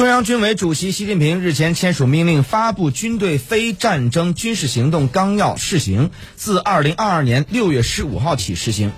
中央军委主席习近平日前签署命令，发布《军队非战争军事行动纲要（试行）》，自二零二二年六月十五号起施行。